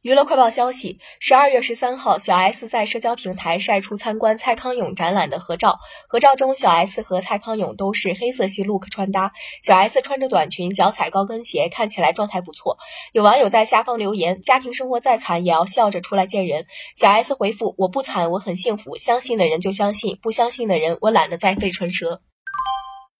娱乐快报消息十二月十三号小 s 在社交平台晒出参观蔡康永展览的合照合照中小 s 和蔡康永都是黑色系 look 穿搭小 s 穿着短裙脚踩高跟鞋看起来状态不错。有网友在下方留言家庭生活再惨也要笑着出来见人。小 s 回复我不惨我很幸福相信的人就相信不相信的人我懒得再费唇舌。